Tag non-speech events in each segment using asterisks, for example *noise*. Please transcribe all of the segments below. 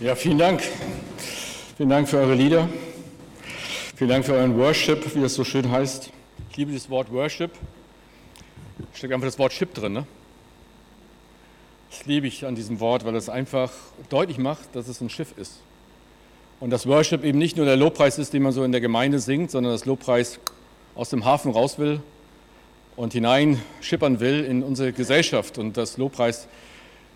Ja, vielen Dank. Vielen Dank für eure Lieder. Vielen Dank für euren Worship, wie das so schön heißt. Ich liebe das Wort Worship. Steckt einfach das Wort Ship drin. Ne? Das liebe ich an diesem Wort, weil es einfach deutlich macht, dass es ein Schiff ist. Und dass Worship eben nicht nur der Lobpreis ist, den man so in der Gemeinde singt, sondern dass Lobpreis aus dem Hafen raus will und hineinschippern will in unsere Gesellschaft und dass Lobpreis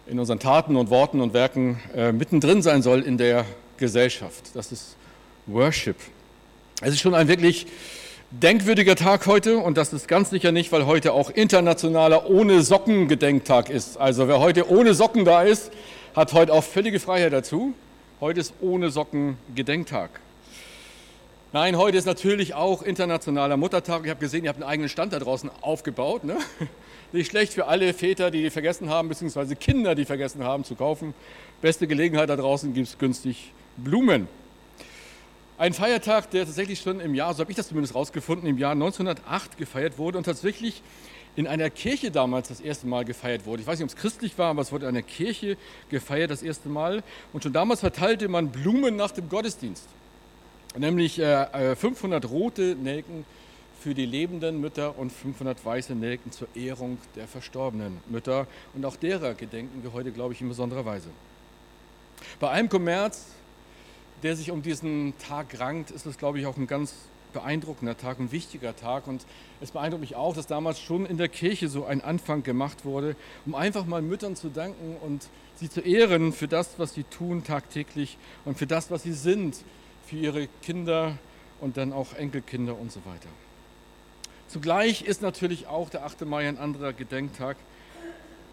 in unseren Taten und Worten und Werken äh, mittendrin sein soll in der Gesellschaft. Das ist Worship. Es ist schon ein wirklich denkwürdiger Tag heute und das ist ganz sicher nicht, weil heute auch internationaler ohne Socken Gedenktag ist. Also wer heute ohne Socken da ist, hat heute auch völlige Freiheit dazu. Heute ist ohne Socken Gedenktag. Nein, heute ist natürlich auch internationaler Muttertag. Ich habe gesehen, ihr habt einen eigenen Stand da draußen aufgebaut. Ne? Nicht schlecht für alle Väter, die vergessen haben, beziehungsweise Kinder, die vergessen haben zu kaufen. Beste Gelegenheit da draußen gibt es günstig Blumen. Ein Feiertag, der tatsächlich schon im Jahr, so habe ich das zumindest rausgefunden, im Jahr 1908 gefeiert wurde und tatsächlich in einer Kirche damals das erste Mal gefeiert wurde. Ich weiß nicht, ob es christlich war, aber es wurde in einer Kirche gefeiert das erste Mal. Und schon damals verteilte man Blumen nach dem Gottesdienst. Nämlich 500 äh, äh, rote Nelken für die lebenden Mütter und 500 weiße Nelken zur Ehrung der verstorbenen Mütter. Und auch derer gedenken wir heute, glaube ich, in besonderer Weise. Bei allem Kommerz, der sich um diesen Tag rankt, ist es, glaube ich, auch ein ganz beeindruckender Tag, ein wichtiger Tag. Und es beeindruckt mich auch, dass damals schon in der Kirche so ein Anfang gemacht wurde, um einfach mal Müttern zu danken und sie zu ehren für das, was sie tun tagtäglich und für das, was sie sind, für ihre Kinder und dann auch Enkelkinder und so weiter. Zugleich ist natürlich auch der 8. Mai ein anderer Gedenktag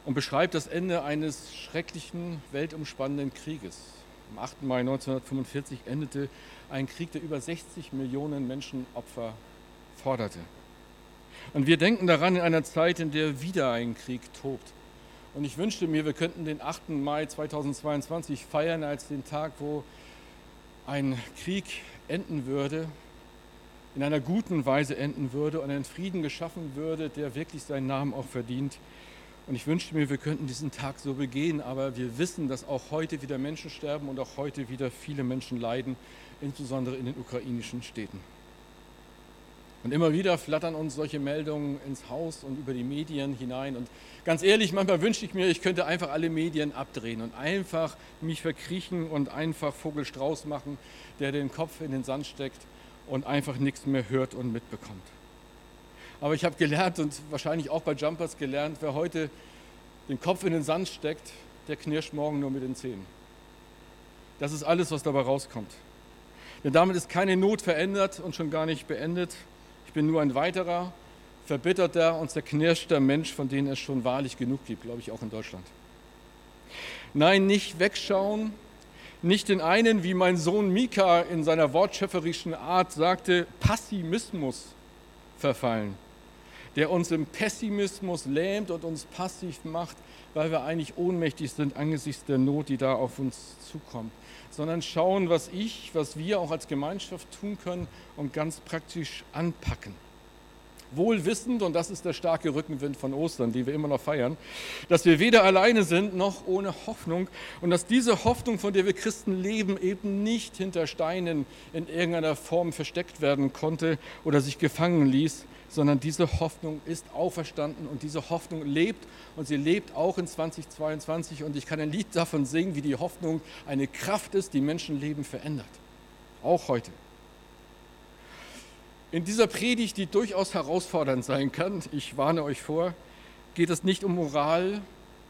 und beschreibt das Ende eines schrecklichen, weltumspannenden Krieges. Am 8. Mai 1945 endete ein Krieg, der über 60 Millionen Menschenopfer forderte. Und wir denken daran in einer Zeit, in der wieder ein Krieg tobt. Und ich wünschte mir, wir könnten den 8. Mai 2022 feiern als den Tag, wo ein Krieg enden würde, in einer guten Weise enden würde und einen Frieden geschaffen würde, der wirklich seinen Namen auch verdient. Und ich wünschte mir, wir könnten diesen Tag so begehen, aber wir wissen, dass auch heute wieder Menschen sterben und auch heute wieder viele Menschen leiden, insbesondere in den ukrainischen Städten. Und immer wieder flattern uns solche Meldungen ins Haus und über die Medien hinein. Und ganz ehrlich, manchmal wünschte ich mir, ich könnte einfach alle Medien abdrehen und einfach mich verkriechen und einfach Vogelstrauß machen, der den Kopf in den Sand steckt und einfach nichts mehr hört und mitbekommt. Aber ich habe gelernt und wahrscheinlich auch bei Jumpers gelernt, wer heute den Kopf in den Sand steckt, der knirscht morgen nur mit den Zähnen. Das ist alles, was dabei rauskommt. Denn damit ist keine Not verändert und schon gar nicht beendet. Ich bin nur ein weiterer, verbitterter und zerknirschter Mensch, von denen es schon wahrlich genug gibt, glaube ich auch in Deutschland. Nein, nicht wegschauen, nicht den einen, wie mein Sohn Mika in seiner wortschöpferischen Art sagte, Passimismus verfallen, der uns im Pessimismus lähmt und uns passiv macht, weil wir eigentlich ohnmächtig sind angesichts der Not, die da auf uns zukommt, sondern schauen, was ich, was wir auch als Gemeinschaft tun können und ganz praktisch anpacken wohl wissend, und das ist der starke Rückenwind von Ostern, den wir immer noch feiern, dass wir weder alleine sind noch ohne Hoffnung und dass diese Hoffnung, von der wir Christen leben, eben nicht hinter Steinen in irgendeiner Form versteckt werden konnte oder sich gefangen ließ, sondern diese Hoffnung ist auferstanden und diese Hoffnung lebt und sie lebt auch in 2022 und ich kann ein Lied davon singen, wie die Hoffnung eine Kraft ist, die Menschenleben verändert. Auch heute. In dieser Predigt, die durchaus herausfordernd sein kann, ich warne euch vor, geht es nicht um Moral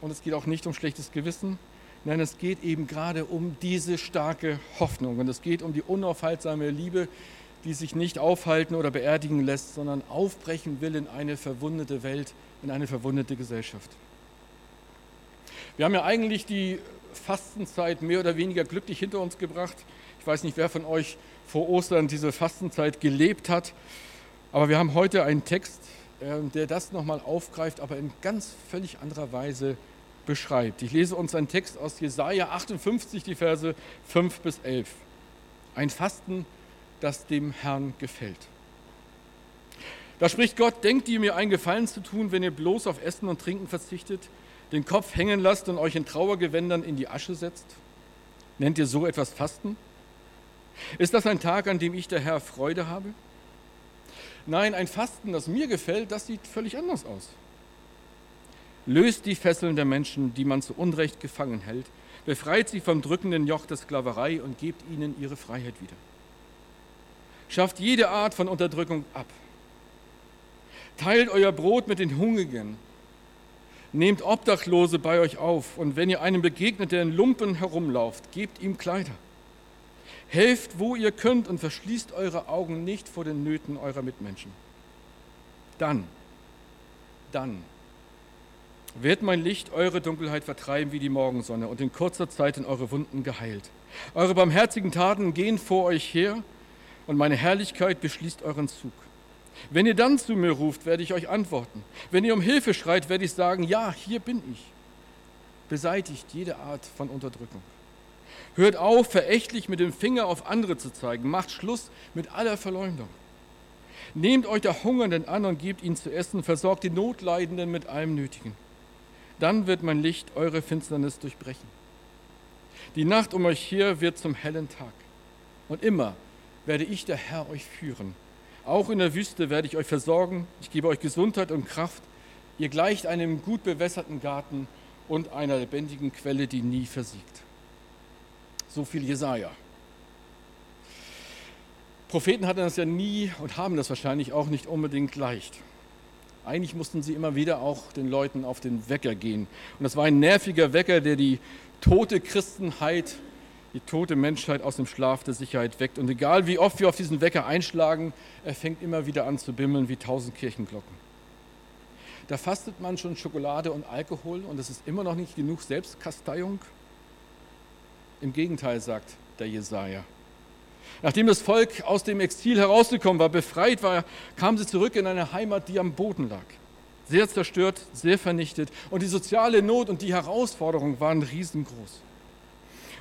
und es geht auch nicht um schlechtes Gewissen. Nein, es geht eben gerade um diese starke Hoffnung und es geht um die unaufhaltsame Liebe, die sich nicht aufhalten oder beerdigen lässt, sondern aufbrechen will in eine verwundete Welt, in eine verwundete Gesellschaft. Wir haben ja eigentlich die Fastenzeit mehr oder weniger glücklich hinter uns gebracht. Ich weiß nicht, wer von euch vor Ostern diese Fastenzeit gelebt hat. Aber wir haben heute einen Text, ähm, der das nochmal aufgreift, aber in ganz völlig anderer Weise beschreibt. Ich lese uns einen Text aus Jesaja 58, die Verse 5 bis 11. Ein Fasten, das dem Herrn gefällt. Da spricht Gott, denkt ihr mir einen Gefallen zu tun, wenn ihr bloß auf Essen und Trinken verzichtet, den Kopf hängen lasst und euch in Trauergewändern in die Asche setzt? Nennt ihr so etwas Fasten? Ist das ein Tag, an dem ich der Herr Freude habe? Nein, ein Fasten, das mir gefällt, das sieht völlig anders aus. Löst die Fesseln der Menschen, die man zu Unrecht gefangen hält, befreit sie vom drückenden Joch der Sklaverei und gebt ihnen ihre Freiheit wieder. Schafft jede Art von Unterdrückung ab. Teilt euer Brot mit den Hungrigen. Nehmt Obdachlose bei euch auf und wenn ihr einem begegnet, der in Lumpen herumlauft, gebt ihm Kleider. Helft, wo ihr könnt und verschließt eure Augen nicht vor den Nöten eurer Mitmenschen. Dann, dann wird mein Licht eure Dunkelheit vertreiben wie die Morgensonne und in kurzer Zeit in eure Wunden geheilt. Eure barmherzigen Taten gehen vor euch her und meine Herrlichkeit beschließt euren Zug. Wenn ihr dann zu mir ruft, werde ich euch antworten. Wenn ihr um Hilfe schreit, werde ich sagen, ja, hier bin ich. Beseitigt jede Art von Unterdrückung. Hört auf, verächtlich mit dem Finger auf andere zu zeigen. Macht Schluss mit aller Verleumdung. Nehmt euch der Hungernden an und gebt ihnen zu essen. Versorgt die Notleidenden mit allem Nötigen. Dann wird mein Licht eure Finsternis durchbrechen. Die Nacht um euch her wird zum hellen Tag. Und immer werde ich der Herr euch führen. Auch in der Wüste werde ich euch versorgen. Ich gebe euch Gesundheit und Kraft. Ihr gleicht einem gut bewässerten Garten und einer lebendigen Quelle, die nie versiegt. So viel Jesaja. Propheten hatten das ja nie und haben das wahrscheinlich auch nicht unbedingt leicht. Eigentlich mussten sie immer wieder auch den Leuten auf den Wecker gehen. Und das war ein nerviger Wecker, der die tote Christenheit, die tote Menschheit aus dem Schlaf der Sicherheit weckt. Und egal wie oft wir auf diesen Wecker einschlagen, er fängt immer wieder an zu bimmeln wie tausend Kirchenglocken. Da fastet man schon Schokolade und Alkohol und es ist immer noch nicht genug Selbstkasteiung. Im Gegenteil, sagt der Jesaja. Nachdem das Volk aus dem Exil herausgekommen war, befreit war, kam sie zurück in eine Heimat, die am Boden lag. Sehr zerstört, sehr vernichtet. Und die soziale Not und die Herausforderung waren riesengroß.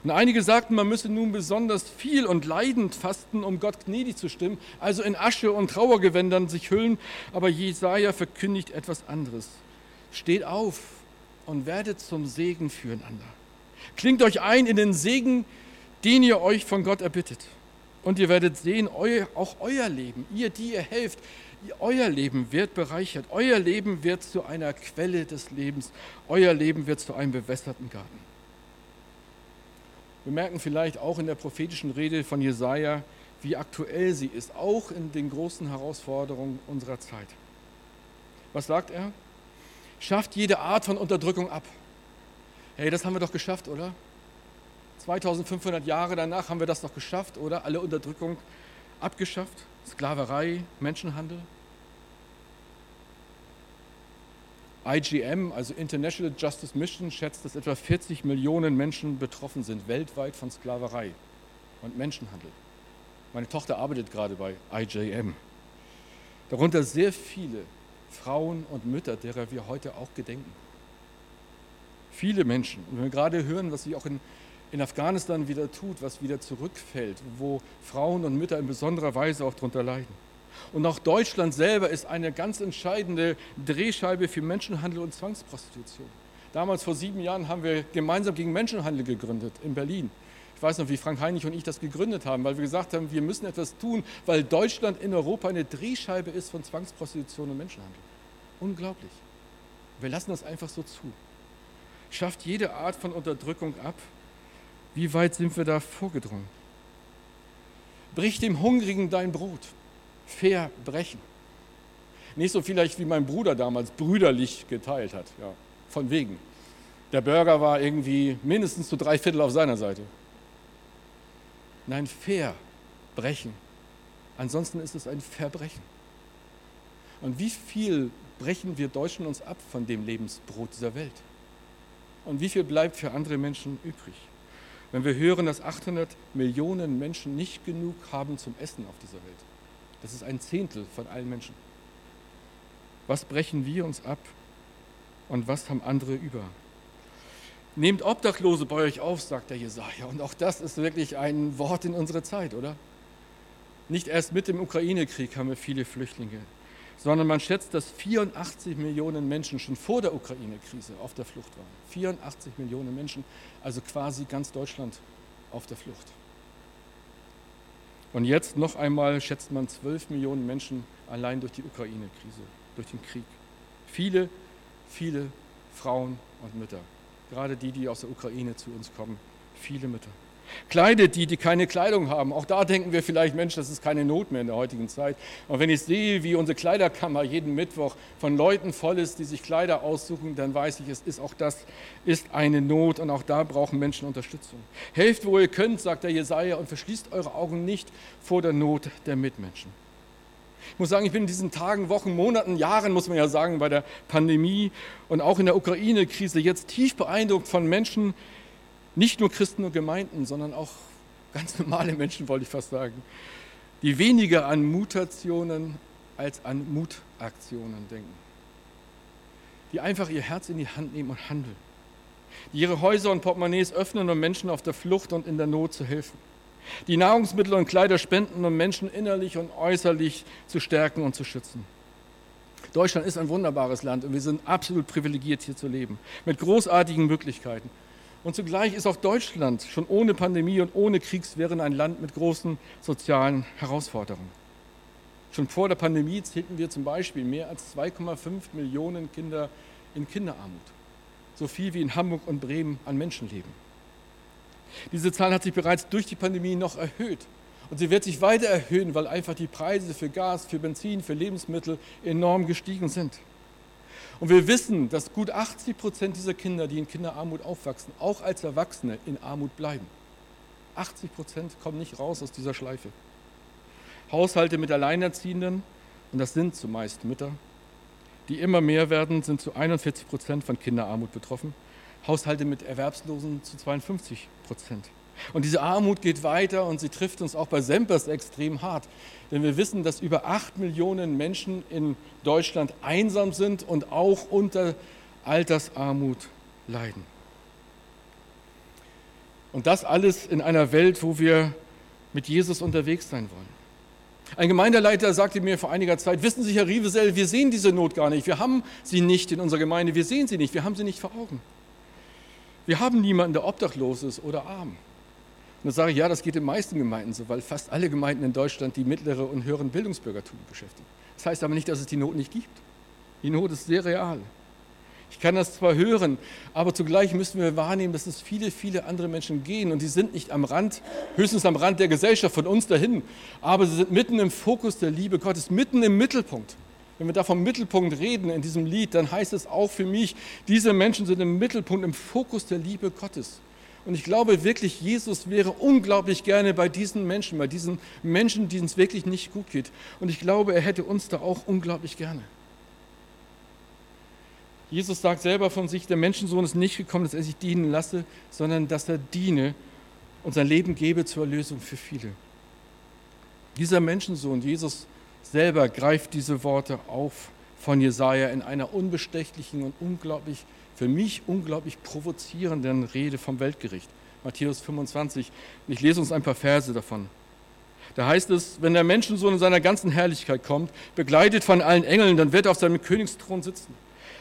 Und einige sagten, man müsse nun besonders viel und leidend fasten, um Gott gnädig zu stimmen, also in Asche und Trauergewändern sich hüllen. Aber Jesaja verkündigt etwas anderes. Steht auf und werdet zum Segen füreinander. Klingt euch ein in den Segen, den ihr euch von Gott erbittet. Und ihr werdet sehen, auch euer Leben, ihr, die ihr helft, euer Leben wird bereichert. Euer Leben wird zu einer Quelle des Lebens. Euer Leben wird zu einem bewässerten Garten. Wir merken vielleicht auch in der prophetischen Rede von Jesaja, wie aktuell sie ist, auch in den großen Herausforderungen unserer Zeit. Was sagt er? Schafft jede Art von Unterdrückung ab. Hey, das haben wir doch geschafft, oder? 2500 Jahre danach haben wir das doch geschafft, oder? Alle Unterdrückung abgeschafft, Sklaverei, Menschenhandel. IGM, also International Justice Mission, schätzt, dass etwa 40 Millionen Menschen betroffen sind weltweit von Sklaverei und Menschenhandel. Meine Tochter arbeitet gerade bei IJM. Darunter sehr viele Frauen und Mütter, derer wir heute auch gedenken. Viele Menschen. Und wenn wir gerade hören, was sich auch in, in Afghanistan wieder tut, was wieder zurückfällt, wo Frauen und Mütter in besonderer Weise auch darunter leiden. Und auch Deutschland selber ist eine ganz entscheidende Drehscheibe für Menschenhandel und Zwangsprostitution. Damals vor sieben Jahren haben wir gemeinsam gegen Menschenhandel gegründet in Berlin. Ich weiß noch, wie Frank Heinig und ich das gegründet haben, weil wir gesagt haben, wir müssen etwas tun, weil Deutschland in Europa eine Drehscheibe ist von Zwangsprostitution und Menschenhandel. Unglaublich. Wir lassen das einfach so zu schafft jede Art von Unterdrückung ab. Wie weit sind wir da vorgedrungen? Brich dem Hungrigen dein Brot. Verbrechen. Nicht so vielleicht wie mein Bruder damals brüderlich geteilt hat. Ja, von wegen. Der Bürger war irgendwie mindestens zu drei Viertel auf seiner Seite. Nein, verbrechen. Ansonsten ist es ein Verbrechen. Und wie viel brechen wir Deutschen uns ab von dem Lebensbrot dieser Welt? Und wie viel bleibt für andere Menschen übrig? Wenn wir hören, dass 800 Millionen Menschen nicht genug haben zum Essen auf dieser Welt. Das ist ein Zehntel von allen Menschen. Was brechen wir uns ab und was haben andere über? Nehmt Obdachlose bei euch auf, sagt der Jesaja. Und auch das ist wirklich ein Wort in unserer Zeit, oder? Nicht erst mit dem Ukraine-Krieg haben wir viele Flüchtlinge sondern man schätzt, dass 84 Millionen Menschen schon vor der Ukraine-Krise auf der Flucht waren. 84 Millionen Menschen, also quasi ganz Deutschland auf der Flucht. Und jetzt noch einmal schätzt man 12 Millionen Menschen allein durch die Ukraine-Krise, durch den Krieg. Viele, viele Frauen und Mütter, gerade die, die aus der Ukraine zu uns kommen, viele Mütter. Kleidet die, die keine Kleidung haben. Auch da denken wir vielleicht, Mensch, das ist keine Not mehr in der heutigen Zeit. Und wenn ich sehe, wie unsere Kleiderkammer jeden Mittwoch von Leuten voll ist, die sich Kleider aussuchen, dann weiß ich, es ist auch das ist eine Not und auch da brauchen Menschen Unterstützung. Helft, wo ihr könnt, sagt der Jesaja, und verschließt eure Augen nicht vor der Not der Mitmenschen. Ich muss sagen, ich bin in diesen Tagen, Wochen, Monaten, Jahren, muss man ja sagen, bei der Pandemie und auch in der Ukraine-Krise jetzt tief beeindruckt von Menschen, nicht nur Christen und Gemeinden, sondern auch ganz normale Menschen, wollte ich fast sagen, die weniger an Mutationen als an Mutaktionen denken. Die einfach ihr Herz in die Hand nehmen und handeln. Die ihre Häuser und Portemonnaies öffnen, um Menschen auf der Flucht und in der Not zu helfen. Die Nahrungsmittel und Kleider spenden, um Menschen innerlich und äußerlich zu stärken und zu schützen. Deutschland ist ein wunderbares Land und wir sind absolut privilegiert, hier zu leben, mit großartigen Möglichkeiten. Und zugleich ist auch Deutschland schon ohne Pandemie und ohne Kriegswehren ein Land mit großen sozialen Herausforderungen. Schon vor der Pandemie zählten wir zum Beispiel mehr als 2,5 Millionen Kinder in Kinderarmut. So viel wie in Hamburg und Bremen an Menschen leben. Diese Zahl hat sich bereits durch die Pandemie noch erhöht. Und sie wird sich weiter erhöhen, weil einfach die Preise für Gas, für Benzin, für Lebensmittel enorm gestiegen sind. Und wir wissen, dass gut 80 Prozent dieser Kinder, die in Kinderarmut aufwachsen, auch als Erwachsene in Armut bleiben. 80 Prozent kommen nicht raus aus dieser Schleife. Haushalte mit Alleinerziehenden, und das sind zumeist Mütter, die immer mehr werden, sind zu 41 Prozent von Kinderarmut betroffen. Haushalte mit Erwerbslosen zu 52 Prozent. Und diese Armut geht weiter und sie trifft uns auch bei Sempers extrem hart. Denn wir wissen, dass über acht Millionen Menschen in Deutschland einsam sind und auch unter Altersarmut leiden. Und das alles in einer Welt, wo wir mit Jesus unterwegs sein wollen. Ein Gemeindeleiter sagte mir vor einiger Zeit, wissen Sie, Herr Rievesell, wir sehen diese Not gar nicht. Wir haben sie nicht in unserer Gemeinde, wir sehen sie nicht, wir haben sie nicht vor Augen. Wir haben niemanden, der obdachlos ist oder arm. Und dann sage ich, ja, das geht in den meisten Gemeinden so, weil fast alle Gemeinden in Deutschland die mittlere und höheren Bildungsbürgertum beschäftigen. Das heißt aber nicht, dass es die Not nicht gibt. Die Not ist sehr real. Ich kann das zwar hören, aber zugleich müssen wir wahrnehmen, dass es viele, viele andere Menschen gehen und die sind nicht am Rand, höchstens am Rand der Gesellschaft von uns dahin, aber sie sind mitten im Fokus der Liebe Gottes, mitten im Mittelpunkt. Wenn wir da vom Mittelpunkt reden in diesem Lied, dann heißt es auch für mich, diese Menschen sind im Mittelpunkt, im Fokus der Liebe Gottes. Und ich glaube wirklich, Jesus wäre unglaublich gerne bei diesen Menschen, bei diesen Menschen, denen es wirklich nicht gut geht. Und ich glaube, er hätte uns da auch unglaublich gerne. Jesus sagt selber von sich, der Menschensohn ist nicht gekommen, dass er sich dienen lasse, sondern dass er diene und sein Leben gebe zur Erlösung für viele. Dieser Menschensohn, Jesus selber, greift diese Worte auf von Jesaja in einer unbestechlichen und unglaublich für mich unglaublich provozierenden Rede vom Weltgericht. Matthäus 25. Ich lese uns ein paar Verse davon. Da heißt es, wenn der Menschensohn in seiner ganzen Herrlichkeit kommt, begleitet von allen Engeln, dann wird er auf seinem Königsthron sitzen.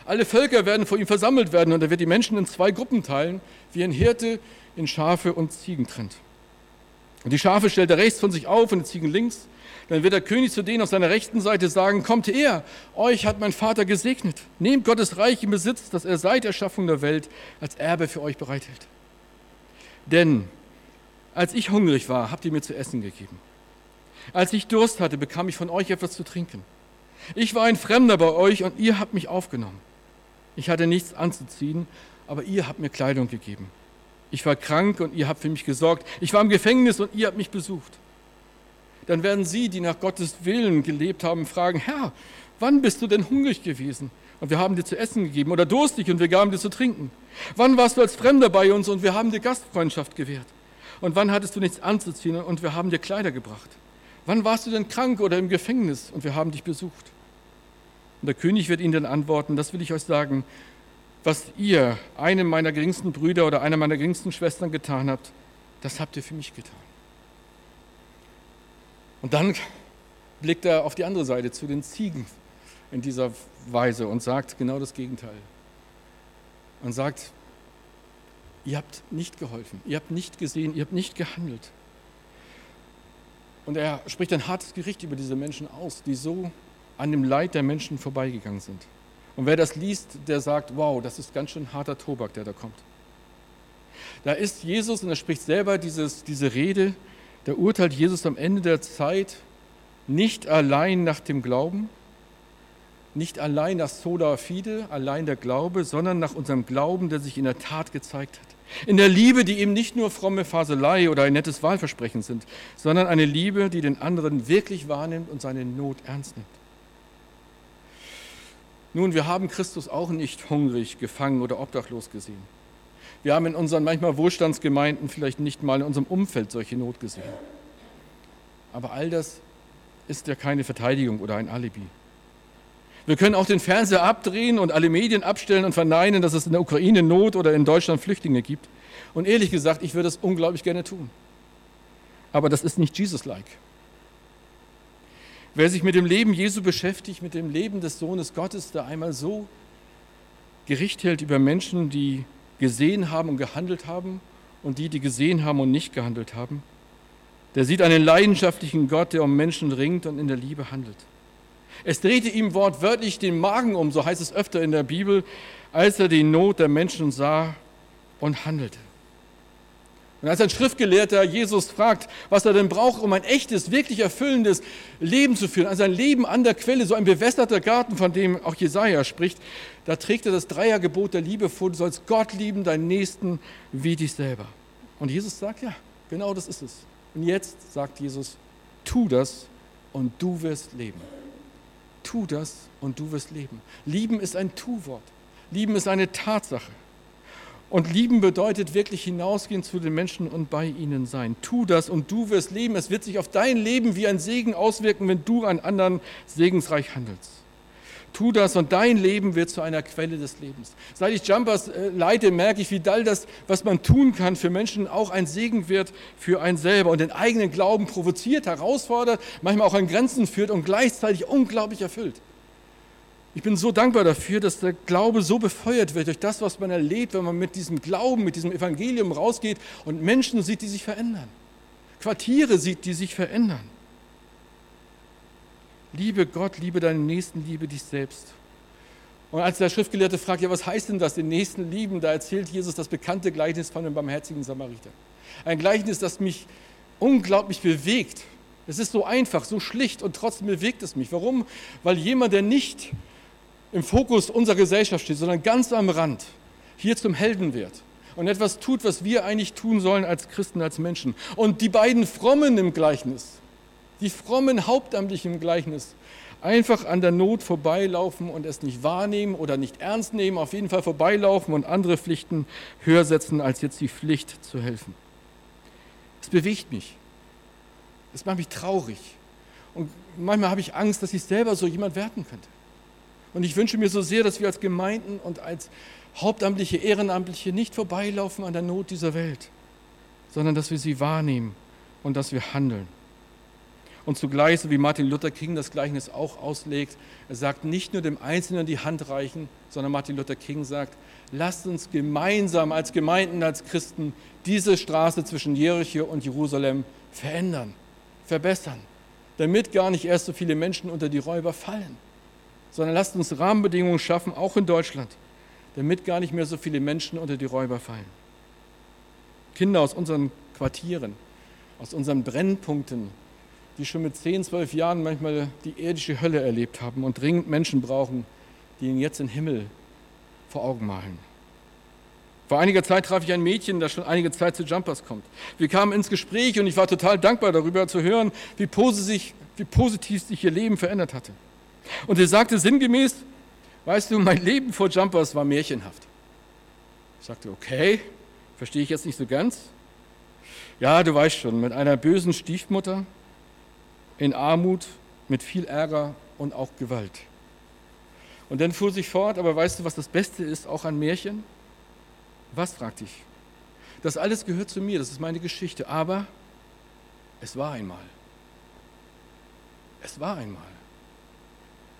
Alle Völker werden vor ihm versammelt werden und er wird die Menschen in zwei Gruppen teilen, wie ein Hirte in Schafe und Ziegen trennt. Und die Schafe stellt er rechts von sich auf und die Ziegen links. Dann wird der König zu denen auf seiner rechten Seite sagen, kommt her, euch hat mein Vater gesegnet. Nehmt Gottes Reich in Besitz, das er seit Erschaffung der Welt als Erbe für euch bereithält. Denn als ich hungrig war, habt ihr mir zu essen gegeben. Als ich Durst hatte, bekam ich von euch etwas zu trinken. Ich war ein Fremder bei euch und ihr habt mich aufgenommen. Ich hatte nichts anzuziehen, aber ihr habt mir Kleidung gegeben. Ich war krank und ihr habt für mich gesorgt. Ich war im Gefängnis und ihr habt mich besucht dann werden sie, die nach Gottes Willen gelebt haben, fragen, Herr, wann bist du denn hungrig gewesen? Und wir haben dir zu essen gegeben oder durstig und wir gaben dir zu trinken. Wann warst du als Fremder bei uns und wir haben dir Gastfreundschaft gewährt? Und wann hattest du nichts anzuziehen und wir haben dir Kleider gebracht? Wann warst du denn krank oder im Gefängnis und wir haben dich besucht? Und der König wird ihnen dann antworten, das will ich euch sagen, was ihr einem meiner geringsten Brüder oder einer meiner geringsten Schwestern getan habt, das habt ihr für mich getan. Und dann blickt er auf die andere Seite zu den Ziegen in dieser Weise und sagt genau das Gegenteil. Und sagt, ihr habt nicht geholfen, ihr habt nicht gesehen, ihr habt nicht gehandelt. Und er spricht ein hartes Gericht über diese Menschen aus, die so an dem Leid der Menschen vorbeigegangen sind. Und wer das liest, der sagt, wow, das ist ganz schön harter Tobak, der da kommt. Da ist Jesus und er spricht selber dieses, diese Rede, da urteilt Jesus am Ende der Zeit nicht allein nach dem Glauben, nicht allein nach Sola Fide, allein der Glaube, sondern nach unserem Glauben, der sich in der Tat gezeigt hat. In der Liebe, die eben nicht nur fromme Faselei oder ein nettes Wahlversprechen sind, sondern eine Liebe, die den anderen wirklich wahrnimmt und seine Not ernst nimmt. Nun, wir haben Christus auch nicht hungrig, gefangen oder obdachlos gesehen. Wir haben in unseren manchmal Wohlstandsgemeinden vielleicht nicht mal in unserem Umfeld solche Not gesehen. Aber all das ist ja keine Verteidigung oder ein Alibi. Wir können auch den Fernseher abdrehen und alle Medien abstellen und verneinen, dass es in der Ukraine Not oder in Deutschland Flüchtlinge gibt. Und ehrlich gesagt, ich würde das unglaublich gerne tun. Aber das ist nicht Jesus-like. Wer sich mit dem Leben Jesu beschäftigt, mit dem Leben des Sohnes Gottes, der einmal so Gericht hält über Menschen, die gesehen haben und gehandelt haben und die, die gesehen haben und nicht gehandelt haben, der sieht einen leidenschaftlichen Gott, der um Menschen ringt und in der Liebe handelt. Es drehte ihm wortwörtlich den Magen um, so heißt es öfter in der Bibel, als er die Not der Menschen sah und handelte. Und als ein Schriftgelehrter Jesus fragt, was er denn braucht, um ein echtes, wirklich erfüllendes Leben zu führen, also ein Leben an der Quelle, so ein bewässerter Garten, von dem auch Jesaja spricht, da trägt er das Dreiergebot der Liebe vor. Du sollst Gott lieben, deinen Nächsten wie dich selber. Und Jesus sagt, ja, genau das ist es. Und jetzt sagt Jesus, tu das und du wirst leben. Tu das und du wirst leben. Lieben ist ein Tu-Wort. Lieben ist eine Tatsache. Und lieben bedeutet wirklich hinausgehen zu den Menschen und bei ihnen sein. Tu das und du wirst leben. Es wird sich auf dein Leben wie ein Segen auswirken, wenn du an anderen segensreich handelst. Tu das und dein Leben wird zu einer Quelle des Lebens. Seit ich Jumpers äh, leite, merke ich, wie all das, was man tun kann für Menschen, auch ein Segen wird für einen selber und den eigenen Glauben provoziert, herausfordert, manchmal auch an Grenzen führt und gleichzeitig unglaublich erfüllt. Ich bin so dankbar dafür, dass der Glaube so befeuert wird durch das, was man erlebt, wenn man mit diesem Glauben, mit diesem Evangelium rausgeht und Menschen sieht, die sich verändern. Quartiere sieht, die sich verändern. Liebe Gott, liebe deinen Nächsten, liebe dich selbst. Und als der Schriftgelehrte fragt, ja, was heißt denn das, den Nächsten lieben, da erzählt Jesus das bekannte Gleichnis von dem barmherzigen Samariter. Ein Gleichnis, das mich unglaublich bewegt. Es ist so einfach, so schlicht und trotzdem bewegt es mich. Warum? Weil jemand, der nicht im Fokus unserer Gesellschaft steht, sondern ganz am Rand, hier zum Helden wird und etwas tut, was wir eigentlich tun sollen als Christen, als Menschen. Und die beiden Frommen im Gleichnis, die frommen Hauptamtlichen im Gleichnis, einfach an der Not vorbeilaufen und es nicht wahrnehmen oder nicht ernst nehmen, auf jeden Fall vorbeilaufen und andere Pflichten höher setzen, als jetzt die Pflicht zu helfen. Es bewegt mich. Es macht mich traurig. Und manchmal habe ich Angst, dass ich selber so jemand werden könnte. Und ich wünsche mir so sehr, dass wir als Gemeinden und als Hauptamtliche, Ehrenamtliche nicht vorbeilaufen an der Not dieser Welt, sondern dass wir sie wahrnehmen und dass wir handeln. Und zugleich, so wie Martin Luther King das Gleichnis auch auslegt, er sagt, nicht nur dem Einzelnen die Hand reichen, sondern Martin Luther King sagt, lasst uns gemeinsam als Gemeinden, als Christen diese Straße zwischen Jericho und Jerusalem verändern, verbessern, damit gar nicht erst so viele Menschen unter die Räuber fallen sondern lasst uns Rahmenbedingungen schaffen, auch in Deutschland, damit gar nicht mehr so viele Menschen unter die Räuber fallen. Kinder aus unseren Quartieren, aus unseren Brennpunkten, die schon mit 10, 12 Jahren manchmal die irdische Hölle erlebt haben und dringend Menschen brauchen, die ihnen jetzt den Himmel vor Augen malen. Vor einiger Zeit traf ich ein Mädchen, das schon einige Zeit zu Jumpers kommt. Wir kamen ins Gespräch und ich war total dankbar darüber zu hören, wie positiv, wie positiv sich ihr Leben verändert hatte. Und sie sagte sinngemäß, weißt du, mein Leben vor Jumpers war märchenhaft. Ich sagte, okay, verstehe ich jetzt nicht so ganz. Ja, du weißt schon, mit einer bösen Stiefmutter, in Armut, mit viel Ärger und auch Gewalt. Und dann fuhr sie fort, aber weißt du, was das Beste ist, auch an Märchen? Was, fragte ich. Das alles gehört zu mir, das ist meine Geschichte, aber es war einmal. Es war einmal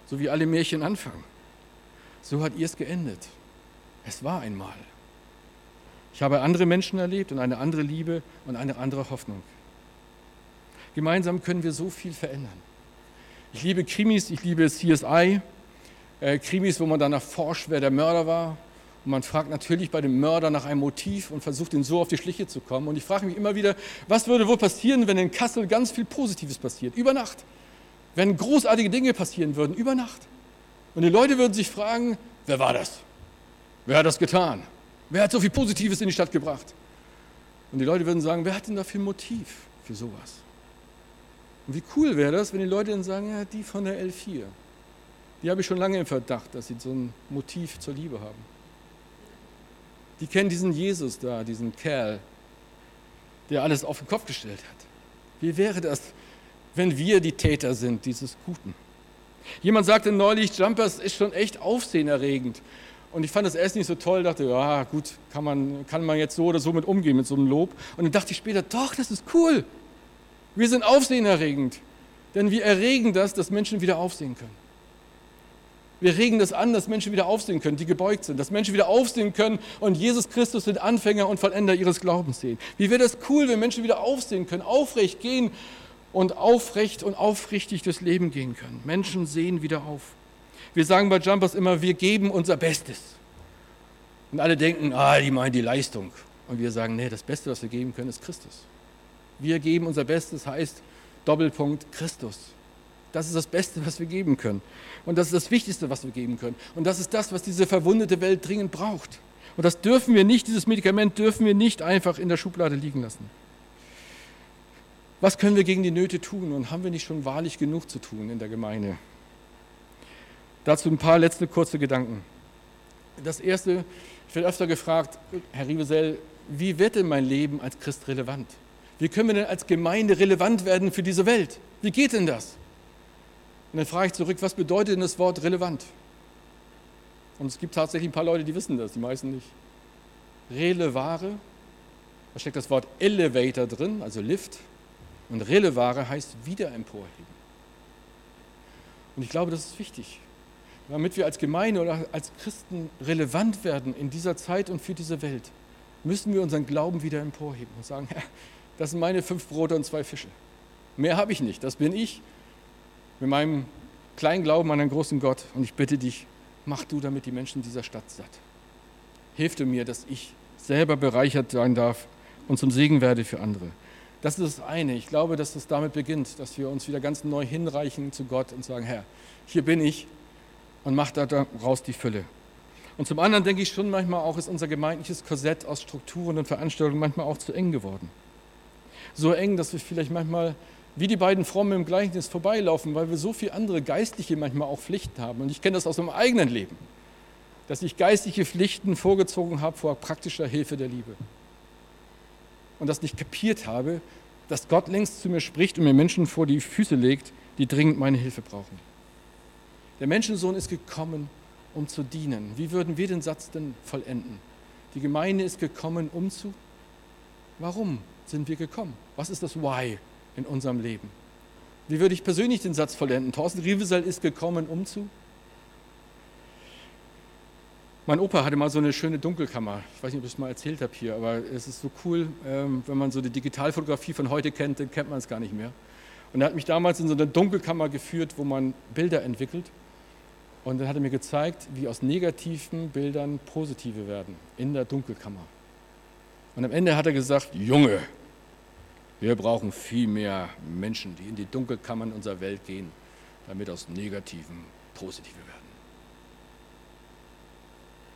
so wie alle Märchen anfangen. So hat ihr es geendet. Es war einmal. Ich habe andere Menschen erlebt und eine andere Liebe und eine andere Hoffnung. Gemeinsam können wir so viel verändern. Ich liebe Krimis, ich liebe CSI, äh, Krimis, wo man danach forscht, wer der Mörder war. Und man fragt natürlich bei dem Mörder nach einem Motiv und versucht ihn so auf die Schliche zu kommen. Und ich frage mich immer wieder, was würde wohl passieren, wenn in Kassel ganz viel Positives passiert, über Nacht? Wenn großartige Dinge passieren würden, über Nacht. Und die Leute würden sich fragen, wer war das? Wer hat das getan? Wer hat so viel Positives in die Stadt gebracht? Und die Leute würden sagen, wer hat denn dafür ein Motiv für sowas? Und wie cool wäre das, wenn die Leute dann sagen, ja, die von der L4, die habe ich schon lange im Verdacht, dass sie so ein Motiv zur Liebe haben. Die kennen diesen Jesus da, diesen Kerl, der alles auf den Kopf gestellt hat. Wie wäre das, wenn wir die Täter sind dieses Guten? Jemand sagte neulich, Jumpers ist schon echt aufsehenerregend. Und ich fand das erst nicht so toll, dachte, ja gut, kann man, kann man jetzt so oder so mit umgehen, mit so einem Lob. Und dann dachte ich später, doch, das ist cool. Wir sind aufsehenerregend, denn wir erregen das, dass Menschen wieder aufsehen können. Wir regen das an, dass Menschen wieder aufsehen können, die gebeugt sind, dass Menschen wieder aufsehen können und Jesus Christus den Anfänger und Vollender ihres Glaubens sehen. Wie wäre das cool, wenn Menschen wieder aufsehen können, aufrecht gehen und aufrecht und aufrichtig durchs Leben gehen können. Menschen sehen wieder auf. Wir sagen bei Jumpers immer, wir geben unser Bestes. Und alle denken, ah, die meinen die Leistung. Und wir sagen, nee, das Beste, was wir geben können, ist Christus. Wir geben unser Bestes, heißt Doppelpunkt Christus. Das ist das Beste, was wir geben können. Und das ist das Wichtigste, was wir geben können. Und das ist das, was diese verwundete Welt dringend braucht. Und das dürfen wir nicht, dieses Medikament dürfen wir nicht einfach in der Schublade liegen lassen. Was können wir gegen die Nöte tun? Und haben wir nicht schon wahrlich genug zu tun in der Gemeinde? Dazu ein paar letzte kurze Gedanken. Das erste, ich werde öfter gefragt, Herr Riebesell, wie wird denn mein Leben als Christ relevant? Wie können wir denn als Gemeinde relevant werden für diese Welt? Wie geht denn das? Und dann frage ich zurück, was bedeutet denn das Wort relevant? Und es gibt tatsächlich ein paar Leute, die wissen das, die meisten nicht. Relevare, da steckt das Wort Elevator drin, also Lift. Und relevare heißt wieder emporheben. Und ich glaube, das ist wichtig damit wir als Gemeinde oder als Christen relevant werden in dieser Zeit und für diese Welt, müssen wir unseren Glauben wieder emporheben und sagen, *laughs* das sind meine fünf Brote und zwei Fische. Mehr habe ich nicht, das bin ich mit meinem kleinen Glauben an einen großen Gott. Und ich bitte dich, mach du damit die Menschen dieser Stadt satt. Hilf du mir, dass ich selber bereichert sein darf und zum Segen werde für andere. Das ist das eine. Ich glaube, dass es damit beginnt, dass wir uns wieder ganz neu hinreichen zu Gott und sagen, Herr, hier bin ich, und macht daraus die Fülle. Und zum anderen denke ich schon manchmal auch, ist unser gemeindliches Korsett aus Strukturen und Veranstaltungen manchmal auch zu eng geworden. So eng, dass wir vielleicht manchmal wie die beiden Frommen im Gleichnis vorbeilaufen, weil wir so viele andere geistliche manchmal auch Pflichten haben. Und ich kenne das aus meinem eigenen Leben, dass ich geistliche Pflichten vorgezogen habe vor praktischer Hilfe der Liebe. Und das nicht kapiert habe, dass Gott längst zu mir spricht und mir Menschen vor die Füße legt, die dringend meine Hilfe brauchen. Der Menschensohn ist gekommen, um zu dienen. Wie würden wir den Satz denn vollenden? Die Gemeinde ist gekommen, um zu. Warum sind wir gekommen? Was ist das Why in unserem Leben? Wie würde ich persönlich den Satz vollenden? Thorsten Rievesel ist gekommen, um zu. Mein Opa hatte mal so eine schöne Dunkelkammer. Ich weiß nicht, ob ich es mal erzählt habe hier, aber es ist so cool, ähm, wenn man so die Digitalfotografie von heute kennt, dann kennt man es gar nicht mehr. Und er hat mich damals in so eine Dunkelkammer geführt, wo man Bilder entwickelt. Und dann hat er mir gezeigt, wie aus negativen Bildern positive werden in der Dunkelkammer. Und am Ende hat er gesagt, Junge, wir brauchen viel mehr Menschen, die in die Dunkelkammern unserer Welt gehen, damit aus negativen positive werden.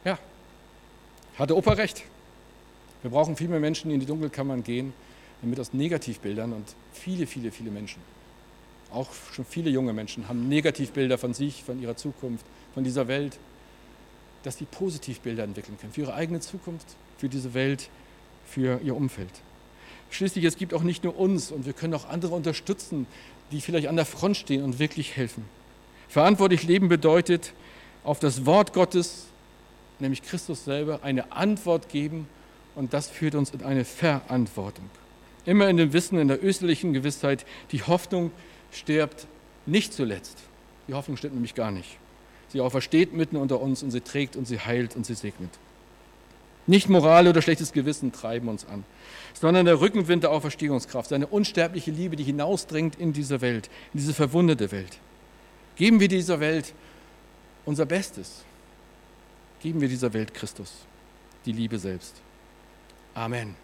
Ja, hatte Opa recht. Wir brauchen viel mehr Menschen, die in die Dunkelkammern gehen, damit aus Negativbildern und viele, viele, viele Menschen auch schon viele junge Menschen haben Negativbilder von sich, von ihrer Zukunft, von dieser Welt, dass sie Positivbilder entwickeln können für ihre eigene Zukunft, für diese Welt, für ihr Umfeld. Schließlich, es gibt auch nicht nur uns und wir können auch andere unterstützen, die vielleicht an der Front stehen und wirklich helfen. Verantwortlich leben bedeutet, auf das Wort Gottes, nämlich Christus selber, eine Antwort geben und das führt uns in eine Verantwortung. Immer in dem Wissen, in der österlichen Gewissheit, die Hoffnung stirbt nicht zuletzt. Die Hoffnung stirbt nämlich gar nicht. Sie aufersteht mitten unter uns und sie trägt und sie heilt und sie segnet. Nicht Moral oder schlechtes Gewissen treiben uns an, sondern der Rückenwind der Auferstehungskraft, seine unsterbliche Liebe, die hinausdringt in diese Welt, in diese verwundete Welt. Geben wir dieser Welt unser Bestes. Geben wir dieser Welt Christus, die Liebe selbst. Amen.